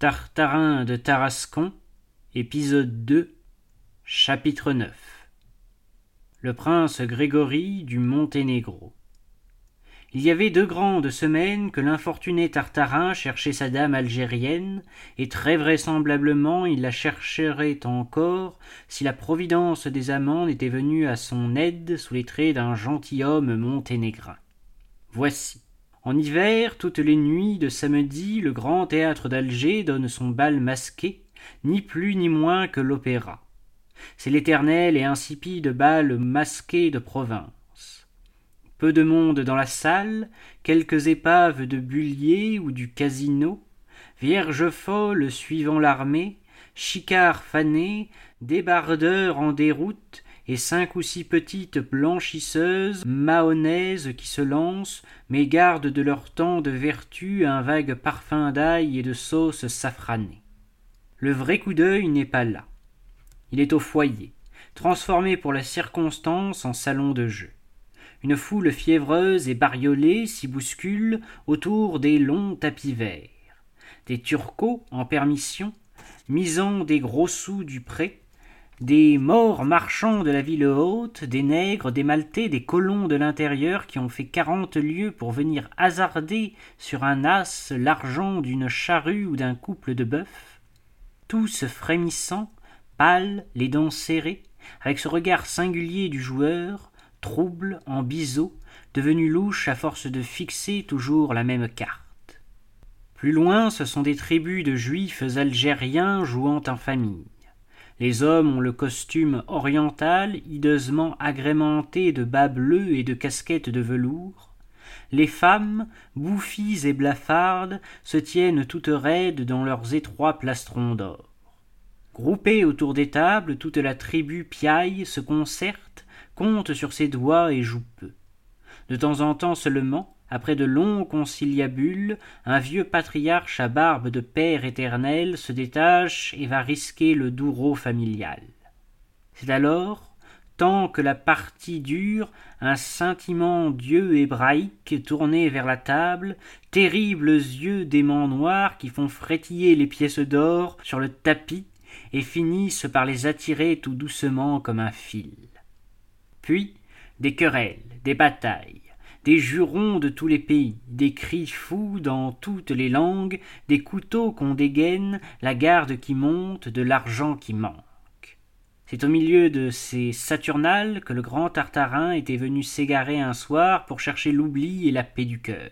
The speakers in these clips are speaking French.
Tartarin de Tarascon, épisode 2, chapitre 9 Le prince Grégory du Monténégro. Il y avait deux grandes semaines que l'infortuné Tartarin cherchait sa dame algérienne, et très vraisemblablement il la chercherait encore si la providence des amants n'était venue à son aide sous les traits d'un gentilhomme monténégrin. Voici. En hiver, toutes les nuits de samedi, le grand théâtre d'Alger donne son bal masqué, ni plus ni moins que l'opéra. C'est l'éternel et insipide bal masqué de province. Peu de monde dans la salle, quelques épaves de Bullier ou du casino, vierges folles suivant l'armée, chicards fanés, débardeurs en déroute, et cinq ou six petites blanchisseuses mahonnaises qui se lancent, mais gardent de leur temps de vertu un vague parfum d'ail et de sauce safranée. Le vrai coup d'œil n'est pas là. Il est au foyer, transformé pour la circonstance en salon de jeu. Une foule fiévreuse et bariolée s'y bouscule autour des longs tapis verts. Des turcos en permission, misant des gros sous du pré, des morts marchands de la ville haute, des nègres, des maltais, des colons de l'intérieur qui ont fait quarante lieues pour venir hasarder sur un as l'argent d'une charrue ou d'un couple de bœufs, tous frémissants, pâles, les dents serrées, avec ce regard singulier du joueur, trouble, en biseau, devenu louche à force de fixer toujours la même carte. Plus loin, ce sont des tribus de juifs algériens jouant en famille. Les hommes ont le costume oriental hideusement agrémenté de bas bleus et de casquettes de velours. Les femmes, bouffies et blafardes, se tiennent toutes raides dans leurs étroits plastrons d'or. Groupée autour des tables, toute la tribu piaille, se concerte, compte sur ses doigts et joue peu. De temps en temps seulement, après de longs conciliabules, un vieux patriarche à barbe de père éternel se détache et va risquer le douro familial. C'est alors, tant que la partie dure, un scintillement d'yeux hébraïques tournés vers la table, terribles yeux d'aimants noirs qui font frétiller les pièces d'or sur le tapis et finissent par les attirer tout doucement comme un fil. Puis des querelles, des batailles, des jurons de tous les pays, des cris fous dans toutes les langues, des couteaux qu'on dégaine, la garde qui monte, de l'argent qui manque. C'est au milieu de ces saturnales que le grand Tartarin était venu s'égarer un soir pour chercher l'oubli et la paix du cœur.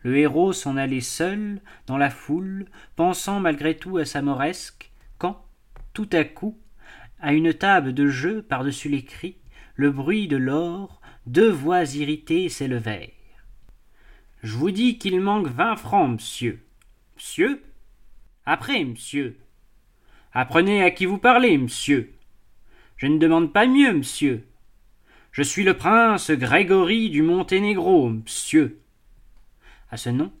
Le héros s'en allait seul, dans la foule, pensant malgré tout à sa moresque, quand, tout à coup, à une table de jeu par-dessus les cris, le bruit de l'or, deux voix irritées s'élevèrent. Je vous dis qu'il manque vingt francs, monsieur. Monsieur? Après, monsieur. Apprenez à qui vous parlez, monsieur. Je ne demande pas mieux, monsieur. Je suis le prince Grégory du Monténégro, monsieur. À ce nom,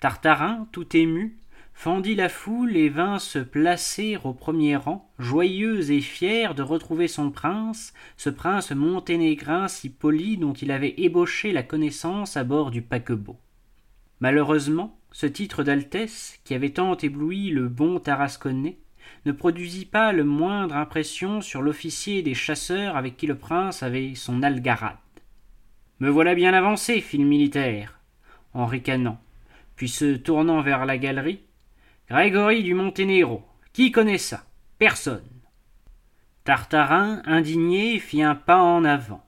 Tartarin, tout ému, fendit la foule et vint se placer au premier rang, joyeux et fier de retrouver son prince, ce prince monténégrin si poli dont il avait ébauché la connaissance à bord du paquebot. Malheureusement, ce titre d'altesse, qui avait tant ébloui le bon tarasconnais, ne produisit pas le moindre impression sur l'officier des chasseurs avec qui le prince avait son algarade. Me voilà bien avancé, fit le militaire, en ricanant, puis se tournant vers la galerie, Grégory du Monténégro. Qui connaît ça? Personne. Tartarin, indigné, fit un pas en avant.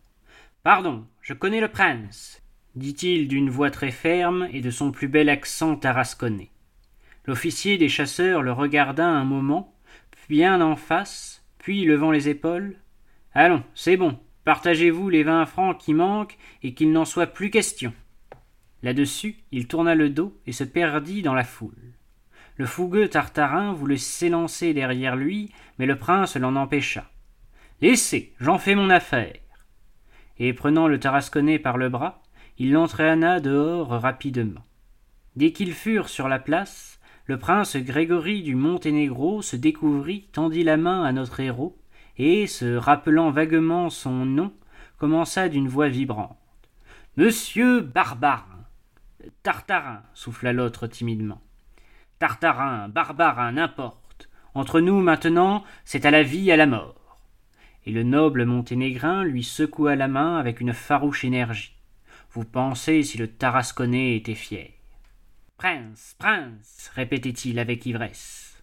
Pardon, je connais le prince, dit-il d'une voix très ferme et de son plus bel accent tarasconnais. L'officier des chasseurs le regarda un moment, bien en face, puis levant les épaules. Allons, c'est bon, partagez-vous les vingt francs qui manquent et qu'il n'en soit plus question. Là-dessus, il tourna le dos et se perdit dans la foule. Le fougueux Tartarin voulut s'élancer derrière lui, mais le prince l'en empêcha. Laissez, j'en fais mon affaire. Et prenant le Tarasconnais par le bras, il l'entraîna dehors rapidement. Dès qu'ils furent sur la place, le prince Grégory du Monténégro se découvrit, tendit la main à notre héros, et, se rappelant vaguement son nom, commença d'une voix vibrante. Monsieur Barbarin. Tartarin, souffla l'autre timidement. Tartarin, Barbarin, n'importe. Entre nous maintenant, c'est à la vie, à la mort. Et le noble monténégrin lui secoua la main avec une farouche énergie. Vous pensez si le Tarasconnais était fier. Prince, prince, répétait-il avec ivresse.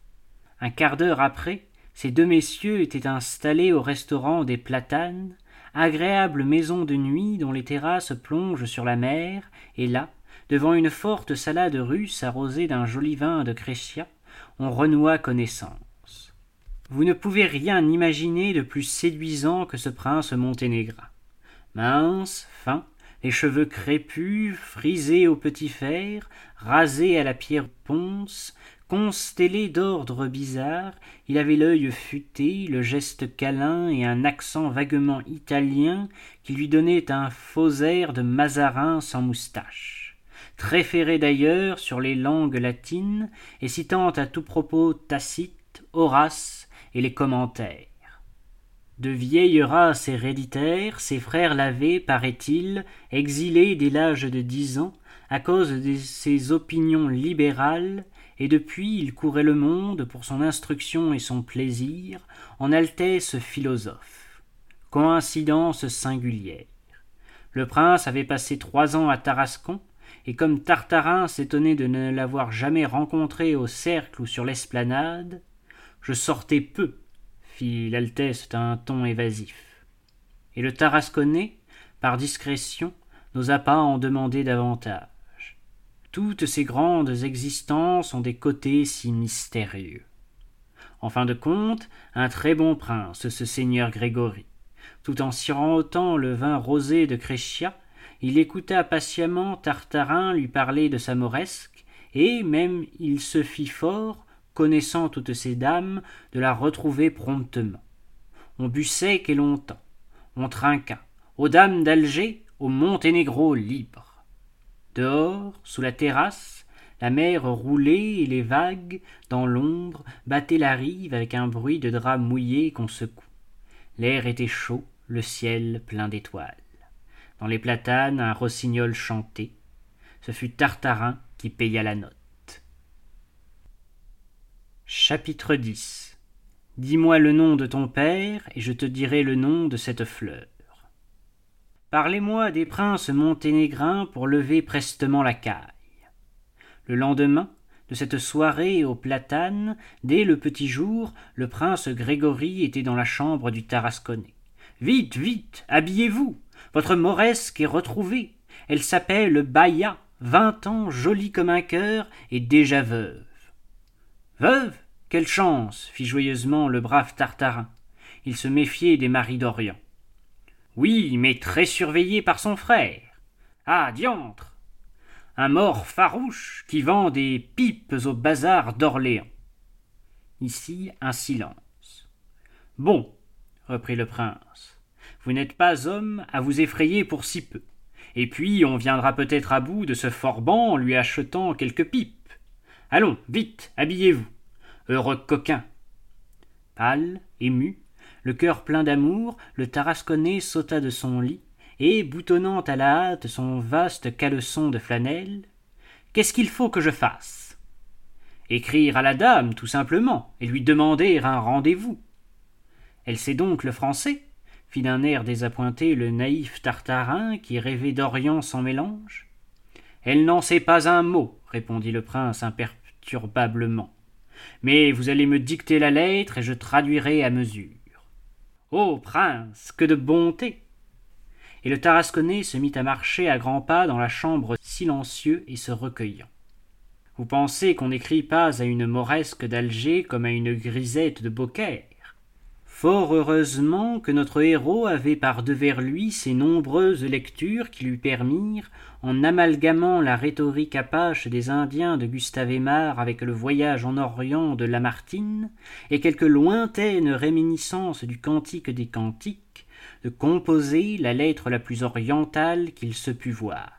Un quart d'heure après, ces deux messieurs étaient installés au restaurant des Platanes, agréable maison de nuit dont les terrasses plongent sur la mer, et là, devant une forte salade russe arrosée d'un joli vin de Crescia, on renoua connaissance. Vous ne pouvez rien imaginer de plus séduisant que ce prince monténégrin. Mince, fin, les cheveux crépus, frisés au petit fer, rasés à la pierre ponce, constellé d'ordres bizarres, il avait l'œil futé, le geste câlin et un accent vaguement italien qui lui donnait un faux air de Mazarin sans moustache. Très ferré d'ailleurs sur les langues latines et citant à tout propos Tacite, Horace et les commentaires. De vieille race héréditaire, ses frères l'avaient, paraît-il, exilé dès l'âge de dix ans, à cause de ses opinions libérales, et depuis il courait le monde pour son instruction et son plaisir, en altesse philosophe. Coïncidence singulière. Le prince avait passé trois ans à Tarascon, et comme Tartarin s'étonnait de ne l'avoir jamais rencontré au cercle ou sur l'esplanade, je sortais peu fit l'altesse d'un ton évasif. Et le Tarasconnais, par discrétion, n'osa pas en demander davantage. Toutes ces grandes existences ont des côtés si mystérieux. En fin de compte, un très bon prince, ce seigneur Grégory. Tout en sirotant le vin rosé de Créchia, il écouta patiemment Tartarin lui parler de sa moresque, et même il se fit fort connaissant toutes ces dames, de la retrouver promptement. On but sec et longtemps. On trinqua. Aux dames d'Alger, au Monténégro libre. Dehors, sous la terrasse, la mer roulait et les vagues, dans l'ombre, battaient la rive avec un bruit de draps mouillés qu'on secoue. L'air était chaud, le ciel plein d'étoiles. Dans les platanes, un rossignol chantait. Ce fut Tartarin qui paya la note. Chapitre 10 Dis-moi le nom de ton père, et je te dirai le nom de cette fleur. Parlez-moi des princes monténégrins pour lever prestement la caille. Le lendemain, de cette soirée aux platanes, dès le petit jour, le prince Grégory était dans la chambre du Tarasconnais. Vite, vite, habillez-vous. Votre mauresque est retrouvée. Elle s'appelle Baya, vingt ans, jolie comme un cœur, et déjà veuve. Veuve? Quelle chance fit joyeusement le brave Tartarin. Il se méfiait des maris d'Orient. Oui, mais très surveillé par son frère. Ah, diantre Un mort farouche qui vend des pipes au bazar d'Orléans. Ici un silence. Bon, reprit le prince, vous n'êtes pas homme à vous effrayer pour si peu. Et puis on viendra peut-être à bout de ce forban en lui achetant quelques pipes. Allons, vite, habillez-vous. Heureux coquin. Pâle, ému, le cœur plein d'amour, le Tarasconnais sauta de son lit, et, boutonnant à la hâte son vaste caleçon de flanelle, Qu'est-ce qu'il faut que je fasse? Écrire à la dame, tout simplement, et lui demander un rendez-vous. Elle sait donc le français fit d'un air désappointé le naïf Tartarin qui rêvait d'Orient sans mélange. Elle n'en sait pas un mot, répondit le prince imperturbablement. Mais vous allez me dicter la lettre et je traduirai à mesure. Ô prince, que de bonté Et le Tarasconnais se mit à marcher à grands pas dans la chambre silencieux et se recueillant. Vous pensez qu'on n'écrit pas à une mauresque d'Alger comme à une grisette de Beaucaire? Fort heureusement que notre héros avait par devers lui ces nombreuses lectures qui lui permirent, en amalgamant la rhétorique apache des Indiens de Gustave Aimard avec le voyage en Orient de Lamartine, et quelques lointaines réminiscences du Cantique des Cantiques, de composer la lettre la plus orientale qu'il se pût voir.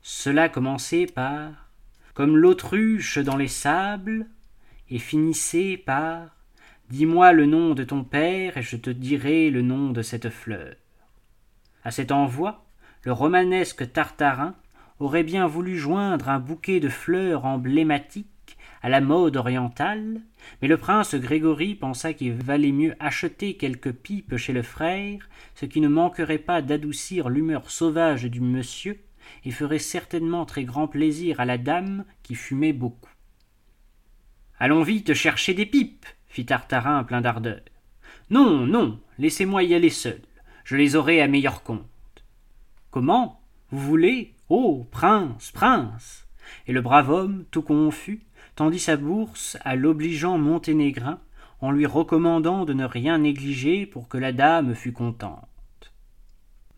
Cela commençait par Comme l'autruche dans les sables, et finissait par Dis-moi le nom de ton père, et je te dirai le nom de cette fleur. À cet envoi, le romanesque Tartarin aurait bien voulu joindre un bouquet de fleurs emblématiques à la mode orientale, mais le prince Grégory pensa qu'il valait mieux acheter quelques pipes chez le frère, ce qui ne manquerait pas d'adoucir l'humeur sauvage du monsieur, et ferait certainement très grand plaisir à la dame qui fumait beaucoup. Allons vite chercher des pipes, fit Tartarin plein d'ardeur. Non, non, laissez-moi y aller seul, je les aurai à meilleur compte. Comment? Vous voulez? Oh, prince, prince Et le brave homme, tout confus, tendit sa bourse à l'obligeant monténégrin en lui recommandant de ne rien négliger pour que la dame fût contente.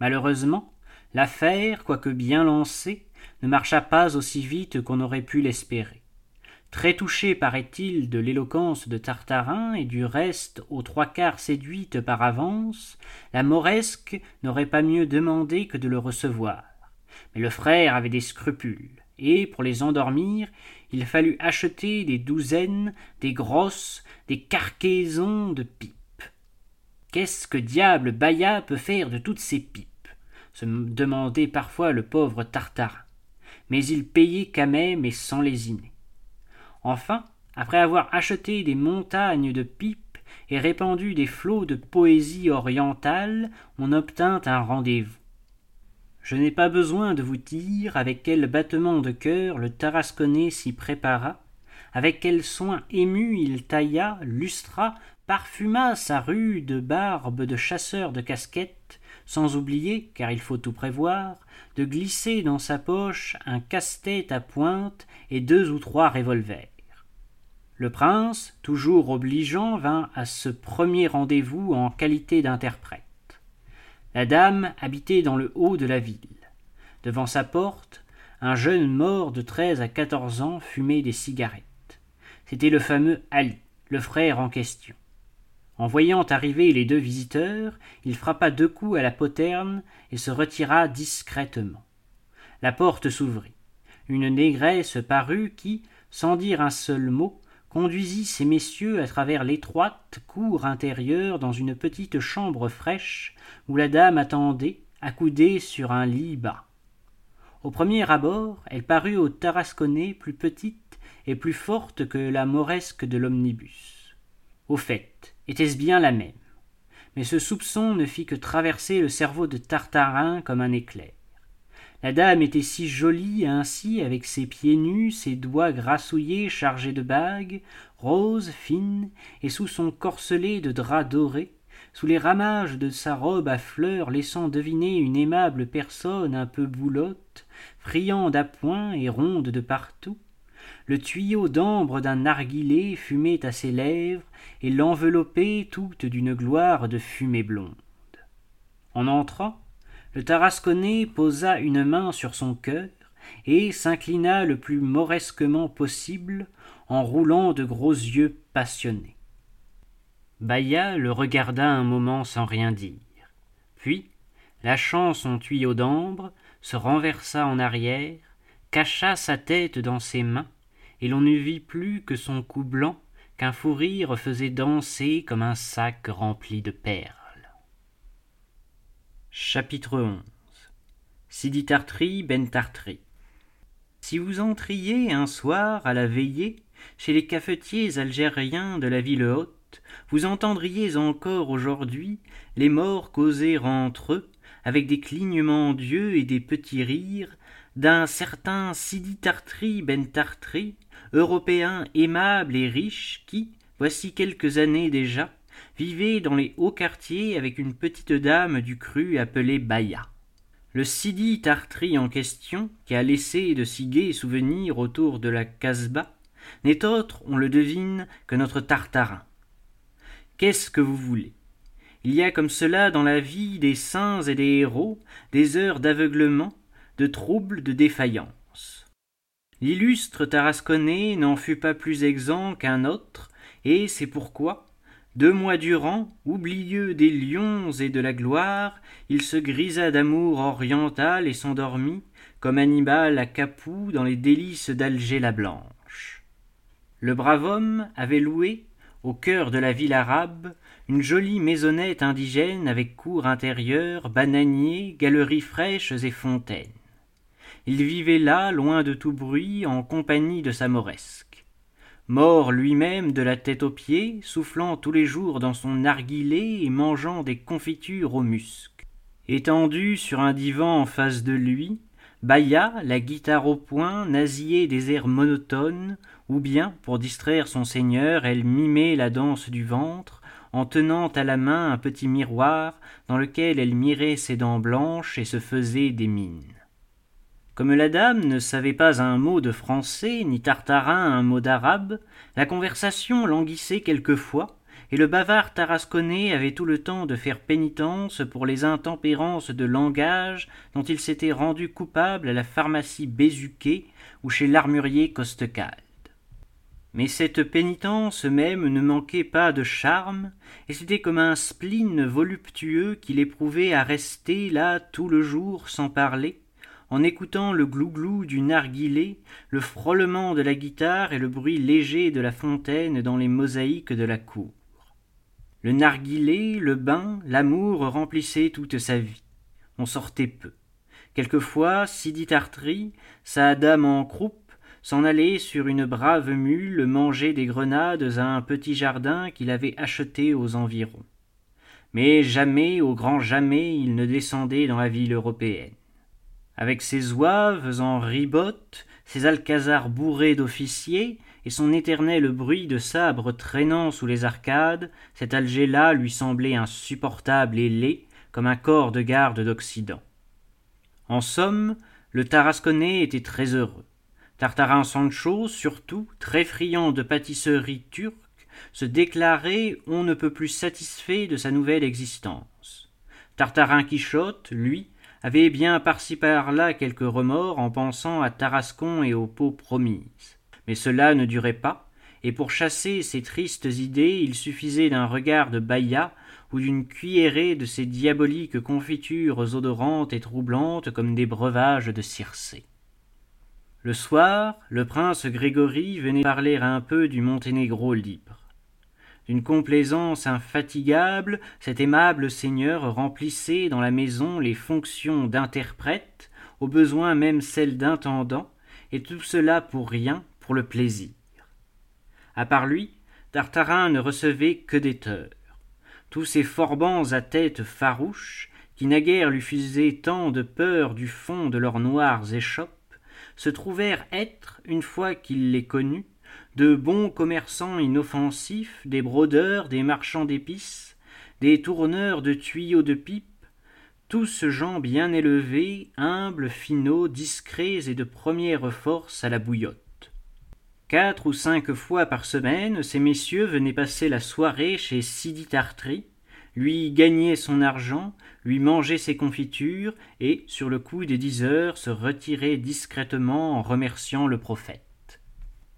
Malheureusement, l'affaire, quoique bien lancée, ne marcha pas aussi vite qu'on aurait pu l'espérer. Très touchée, paraît-il, de l'éloquence de Tartarin et du reste aux trois quarts séduite par avance, la Mauresque n'aurait pas mieux demandé que de le recevoir. Mais le frère avait des scrupules, et, pour les endormir, il fallut acheter des douzaines, des grosses, des cargaisons de pipes. Qu'est-ce que diable Baïa peut faire de toutes ces pipes? se demandait parfois le pauvre Tartarin. Mais il payait quand même et sans lésiner. Enfin, après avoir acheté des montagnes de pipes et répandu des flots de poésie orientale, on obtint un rendez-vous. Je n'ai pas besoin de vous dire avec quel battement de cœur le Tarasconnais s'y prépara, avec quel soin ému il tailla, lustra, parfuma sa rude barbe de chasseur de casquettes, sans oublier, car il faut tout prévoir, de glisser dans sa poche un casse-tête à pointe et deux ou trois revolvers. Le prince, toujours obligeant, vint à ce premier rendez-vous en qualité d'interprète. La dame habitait dans le haut de la ville. Devant sa porte, un jeune mort de treize à quatorze ans fumait des cigarettes. C'était le fameux Ali, le frère en question. En voyant arriver les deux visiteurs, il frappa deux coups à la poterne et se retira discrètement. La porte s'ouvrit. Une négresse parut qui, sans dire un seul mot, conduisit ces messieurs à travers l'étroite cour intérieure dans une petite chambre fraîche où la dame attendait, accoudée sur un lit bas. Au premier abord, elle parut au Tarasconnais plus petite et plus forte que la moresque de l'omnibus. Au fait, était-ce bien la même? Mais ce soupçon ne fit que traverser le cerveau de Tartarin comme un éclair. La dame était si jolie ainsi, avec ses pieds nus, ses doigts grassouillés chargés de bagues, roses, fines, et sous son corselet de drap doré, sous les ramages de sa robe à fleurs laissant deviner une aimable personne un peu boulotte, friande à point et ronde de partout. Le tuyau d'ambre d'un narguilé fumait à ses lèvres et l'enveloppait toute d'une gloire de fumée blonde. En entrant, le tarasconnais posa une main sur son cœur et s'inclina le plus mauresquement possible en roulant de gros yeux passionnés. Baïa le regarda un moment sans rien dire. Puis, lâchant son tuyau d'ambre, se renversa en arrière, cacha sa tête dans ses mains, et l'on ne vit plus que son cou blanc qu'un fou rire faisait danser comme un sac rempli de perles. Chapitre 11 Sidi Tartri Ben Tartri Si vous entriez un soir à la veillée chez les cafetiers algériens de la ville haute, vous entendriez encore aujourd'hui les morts causer entre eux, avec des clignements d'yeux et des petits rires, d'un certain Sidi Tartri Ben Tartri, européen aimable et riche, qui, voici quelques années déjà, vivait dans les hauts quartiers avec une petite dame du cru appelée Baïa. Le Sidi Tartri en question, qui a laissé de si gais souvenirs autour de la Casbah, n'est autre, on le devine, que notre Tartarin. Qu'est-ce que vous voulez? Il y a comme cela dans la vie des saints et des héros des heures d'aveuglement, de troubles, de défaillance. L'illustre Tarasconnais n'en fut pas plus exempt qu'un autre, et c'est pourquoi, deux mois durant, oublieux des lions et de la gloire, il se grisa d'amour oriental et s'endormit, comme Hannibal à Capoue dans les délices d'Alger la Blanche. Le brave homme avait loué, au cœur de la ville arabe, une jolie maisonnette indigène avec cour intérieure, bananiers, galeries fraîches et fontaines. Il vivait là, loin de tout bruit, en compagnie de sa mauresque. Mort lui-même de la tête aux pieds, soufflant tous les jours dans son narguilé et mangeant des confitures au musc. Étendu sur un divan en face de lui, Baya, la guitare au poing, nasillait des airs monotones, ou bien, pour distraire son seigneur, elle mimait la danse du ventre, en tenant à la main un petit miroir dans lequel elle mirait ses dents blanches et se faisait des mines. Comme la dame ne savait pas un mot de français, ni Tartarin un mot d'arabe, la conversation languissait quelquefois, et le bavard tarasconnais avait tout le temps de faire pénitence pour les intempérances de langage dont il s'était rendu coupable à la pharmacie Bézuquet ou chez l'armurier Costecalde. Mais cette pénitence même ne manquait pas de charme, et c'était comme un spleen voluptueux qu'il éprouvait à rester là tout le jour sans parler, en écoutant le glouglou du narguilé, le frôlement de la guitare et le bruit léger de la fontaine dans les mosaïques de la cour. Le narguilé, le bain, l'amour remplissaient toute sa vie. On sortait peu. Quelquefois, Sidi Tartry, sa dame en croupe, s'en allait sur une brave mule manger des grenades à un petit jardin qu'il avait acheté aux environs. Mais jamais, au grand jamais, il ne descendait dans la ville européenne avec ses ouaves en ribotte, ses alcazars bourrés d'officiers, et son éternel bruit de sabre traînant sous les arcades, cet Alger-là lui semblait insupportable et laid, comme un corps de garde d'Occident. En somme, le Tarasconnais était très heureux. Tartarin Sancho, surtout, très friand de pâtisseries turques, se déclarait on ne peut plus satisfait de sa nouvelle existence. Tartarin Quichotte, lui, avait bien par-ci par-là quelques remords en pensant à Tarascon et aux peaux promises. Mais cela ne durait pas, et pour chasser ces tristes idées il suffisait d'un regard de Baïa ou d'une cuillerée de ces diaboliques confitures odorantes et troublantes comme des breuvages de Circé. Le soir, le prince Grégory venait parler un peu du Monténégro libre. D'une complaisance infatigable, cet aimable seigneur remplissait dans la maison les fonctions d'interprète, au besoin même celles d'intendant, et tout cela pour rien, pour le plaisir. À part lui, Tartarin ne recevait que des teurs. Tous ces forbans à tête farouche, qui naguère lui faisaient tant de peur du fond de leurs noires échoppes, se trouvèrent être, une fois qu'il les connut, de bons commerçants inoffensifs, des brodeurs, des marchands d'épices, des tourneurs de tuyaux de pipe, tous gens bien élevés, humbles, finaux, discrets et de première force à la bouillotte. Quatre ou cinq fois par semaine, ces messieurs venaient passer la soirée chez Sidi Tartry, lui gagner son argent, lui manger ses confitures, et, sur le coup des dix heures, se retirer discrètement en remerciant le prophète.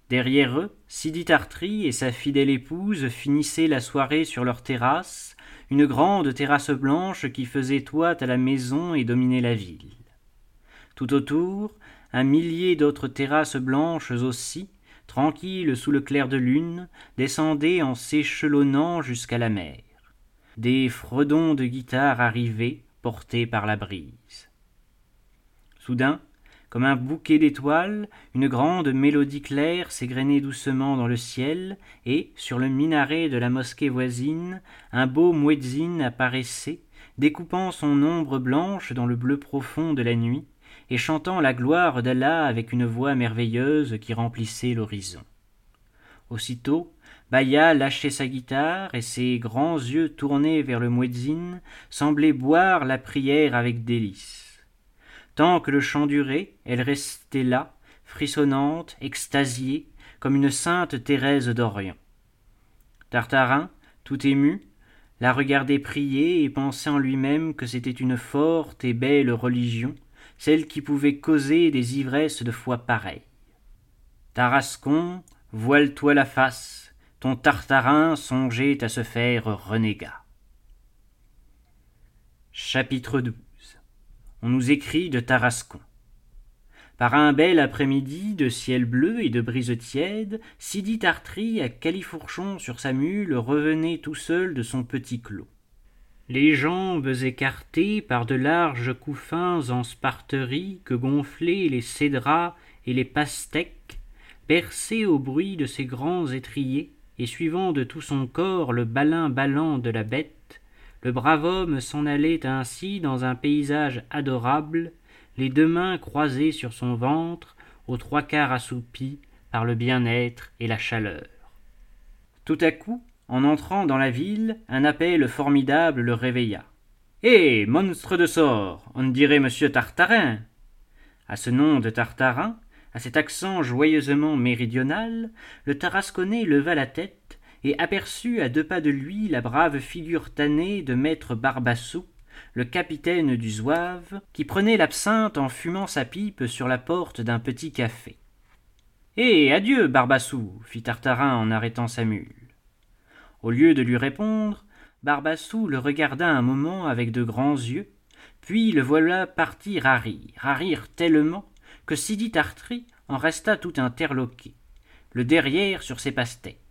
Derrière eux, Sidi Tartry et sa fidèle épouse finissaient la soirée sur leur terrasse, une grande terrasse blanche qui faisait toit à la maison et dominait la ville. Tout autour, un millier d'autres terrasses blanches aussi, tranquilles sous le clair de lune, descendaient en s'échelonnant jusqu'à la mer. Des fredons de guitare arrivaient, portés par la brise. Soudain, comme un bouquet d'étoiles, une grande mélodie claire s'égrenait doucement dans le ciel, et, sur le minaret de la mosquée voisine, un beau muezzin apparaissait, découpant son ombre blanche dans le bleu profond de la nuit, et chantant la gloire d'Allah avec une voix merveilleuse qui remplissait l'horizon. Aussitôt, Baya lâchait sa guitare, et ses grands yeux tournés vers le muezzin semblaient boire la prière avec délice. Tant que le chant durait, elle restait là, frissonnante, extasiée, comme une sainte Thérèse d'Orient. Tartarin, tout ému, la regardait prier et pensait en lui-même que c'était une forte et belle religion, celle qui pouvait causer des ivresses de foi pareilles. Tarascon, voile-toi la face, ton Tartarin songeait à se faire renégat. Chapitre on nous écrit de Tarascon. Par un bel après-midi de ciel bleu et de brise tiède, Sidi Tartry à califourchon sur sa mule revenait tout seul de son petit clos. Les jambes écartées par de larges couffins en sparterie que gonflaient les cédras et les pastèques, bercé au bruit de ses grands étriers, et suivant de tout son corps le balin ballant de la bête, le brave homme s'en allait ainsi dans un paysage adorable, les deux mains croisées sur son ventre, aux trois quarts assoupies par le bien-être et la chaleur. Tout à coup, en entrant dans la ville, un appel formidable le réveilla. Hé, monstre de sort, on dirait monsieur Tartarin. À ce nom de Tartarin, à cet accent joyeusement méridional, le Tarasconnais leva la tête et aperçut à deux pas de lui la brave figure tannée de maître Barbassou, le capitaine du Zouave, qui prenait l'absinthe en fumant sa pipe sur la porte d'un petit café. Eh. Adieu, Barbassou, fit Tartarin en arrêtant sa mule. Au lieu de lui répondre, Barbassou le regarda un moment avec de grands yeux, puis le voilà partir à rire, à rire tellement que Sidi Tartry en resta tout interloqué, le derrière sur ses pastèques.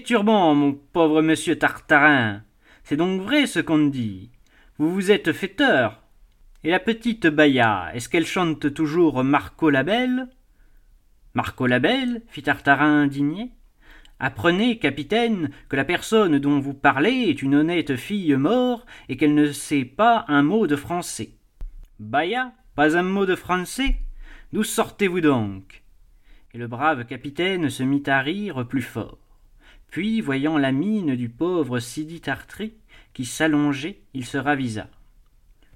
Turban, mon pauvre monsieur Tartarin? C'est donc vrai ce qu'on dit. Vous vous êtes fêteur. Et la petite Baya, est-ce qu'elle chante toujours Marco la Belle? Marco la Belle fit Tartarin indigné. Apprenez, capitaine, que la personne dont vous parlez est une honnête fille morte et qu'elle ne sait pas un mot de français. Baya, pas un mot de français? D'où sortez-vous donc? Et le brave capitaine se mit à rire plus fort. Puis, voyant la mine du pauvre Sidi Tartry qui s'allongeait, il se ravisa.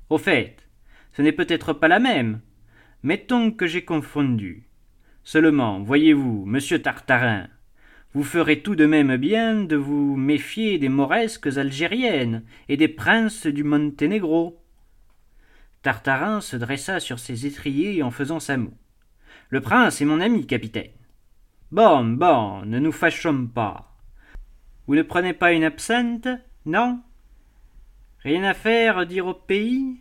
Au fait, ce n'est peut-être pas la même. Mettons que j'ai confondu. Seulement, voyez-vous, monsieur Tartarin, vous ferez tout de même bien de vous méfier des mauresques algériennes et des princes du Monténégro. Tartarin se dressa sur ses étriers en faisant sa moue. Le prince est mon ami, capitaine. Bon, bon, ne nous fâchons pas. Vous ne prenez pas une absinthe, non Rien à faire dire au pays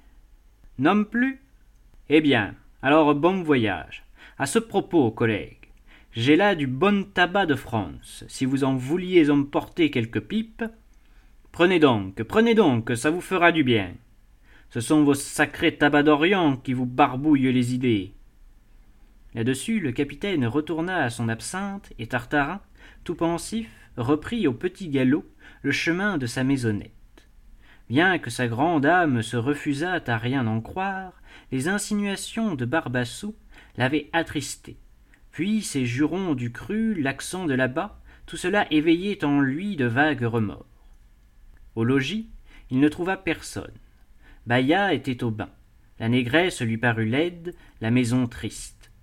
Non plus Eh bien, alors bon voyage. À ce propos, collègue, j'ai là du bon tabac de France. Si vous en vouliez emporter quelques pipes, prenez donc, prenez donc, ça vous fera du bien. Ce sont vos sacrés tabacs d'Orient qui vous barbouillent les idées. Là-dessus, le capitaine retourna à son absinthe et Tartarin, tout pensif, reprit au petit galop le chemin de sa maisonnette. Bien que sa grande âme se refusât à rien en croire, les insinuations de Barbassou l'avaient attristé puis ses jurons du cru, l'accent de là-bas, tout cela éveillait en lui de vagues remords. Au logis, il ne trouva personne. Baïa était au bain. La négresse lui parut laide, la maison triste.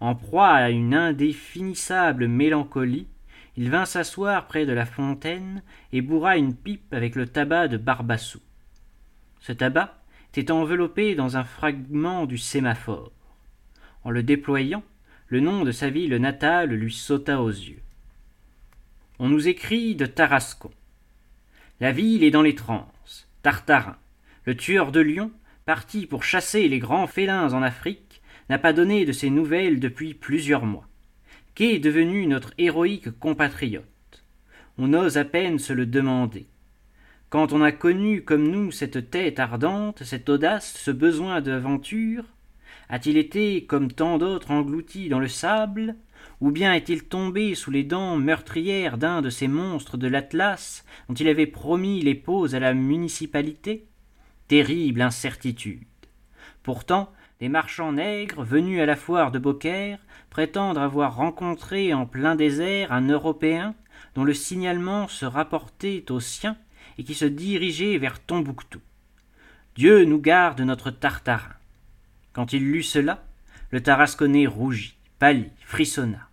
En proie à une indéfinissable mélancolie, il vint s'asseoir près de la fontaine et bourra une pipe avec le tabac de Barbassou. Ce tabac était enveloppé dans un fragment du sémaphore. En le déployant, le nom de sa ville natale lui sauta aux yeux. On nous écrit de Tarascon. La ville est dans les transes. Tartarin, le tueur de lions, parti pour chasser les grands félins en Afrique, n'a pas donné de ses nouvelles depuis plusieurs mois. Qu'est devenu notre héroïque compatriote On ose à peine se le demander. Quand on a connu comme nous cette tête ardente, cette audace, ce besoin d'aventure, a-t-il été, comme tant d'autres, englouti dans le sable Ou bien est-il tombé sous les dents meurtrières d'un de ces monstres de l'Atlas dont il avait promis les peaux à la municipalité? Terrible incertitude. Pourtant, les marchands nègres, venus à la foire de Beaucaire, prétendent avoir rencontré en plein désert un Européen dont le signalement se rapportait au sien et qui se dirigeait vers Tombouctou. Dieu nous garde notre Tartarin. Quand il lut cela, le Tarasconnais rougit, pâlit, frissonna.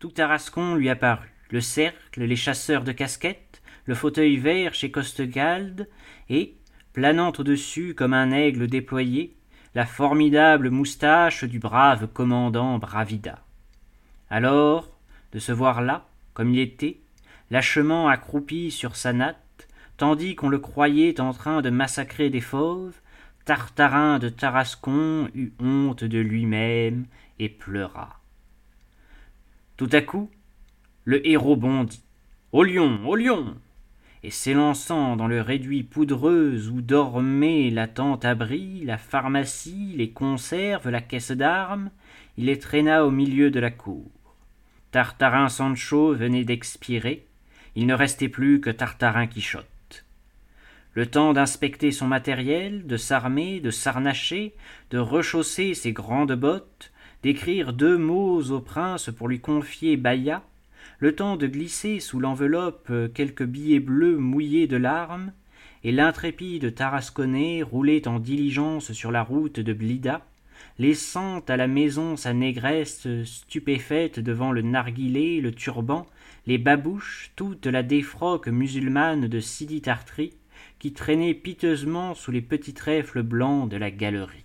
Tout Tarascon lui apparut, le cercle, les chasseurs de casquettes, le fauteuil vert chez Costegalde, et, planant au-dessus comme un aigle déployé, la formidable moustache du brave commandant Bravida. Alors, de se voir là, comme il était, lâchement accroupi sur sa natte, tandis qu'on le croyait en train de massacrer des fauves, Tartarin de Tarascon eut honte de lui-même et pleura. Tout à coup, le héros bondit. Au lion, au lion Et s'élançant dans le réduit poudreux où dormait la tente abri, la pharmacie, les conserves, la caisse d'armes, il les traîna au milieu de la cour. Tartarin Sancho venait d'expirer, il ne restait plus que Tartarin Quichotte. Le temps d'inspecter son matériel, de s'armer, de s'arnacher, de rechausser ses grandes bottes, d'écrire deux mots au prince pour lui confier Baïa, le temps de glisser sous l'enveloppe quelques billets bleus mouillés de larmes, et l'intrépide tarasconnais roulait en diligence sur la route de Blida, laissant à la maison sa négresse stupéfaite devant le narguilé, le turban, les babouches, toute la défroque musulmane de Sidi Tartri, qui traînait piteusement sous les petits trèfles blancs de la galerie.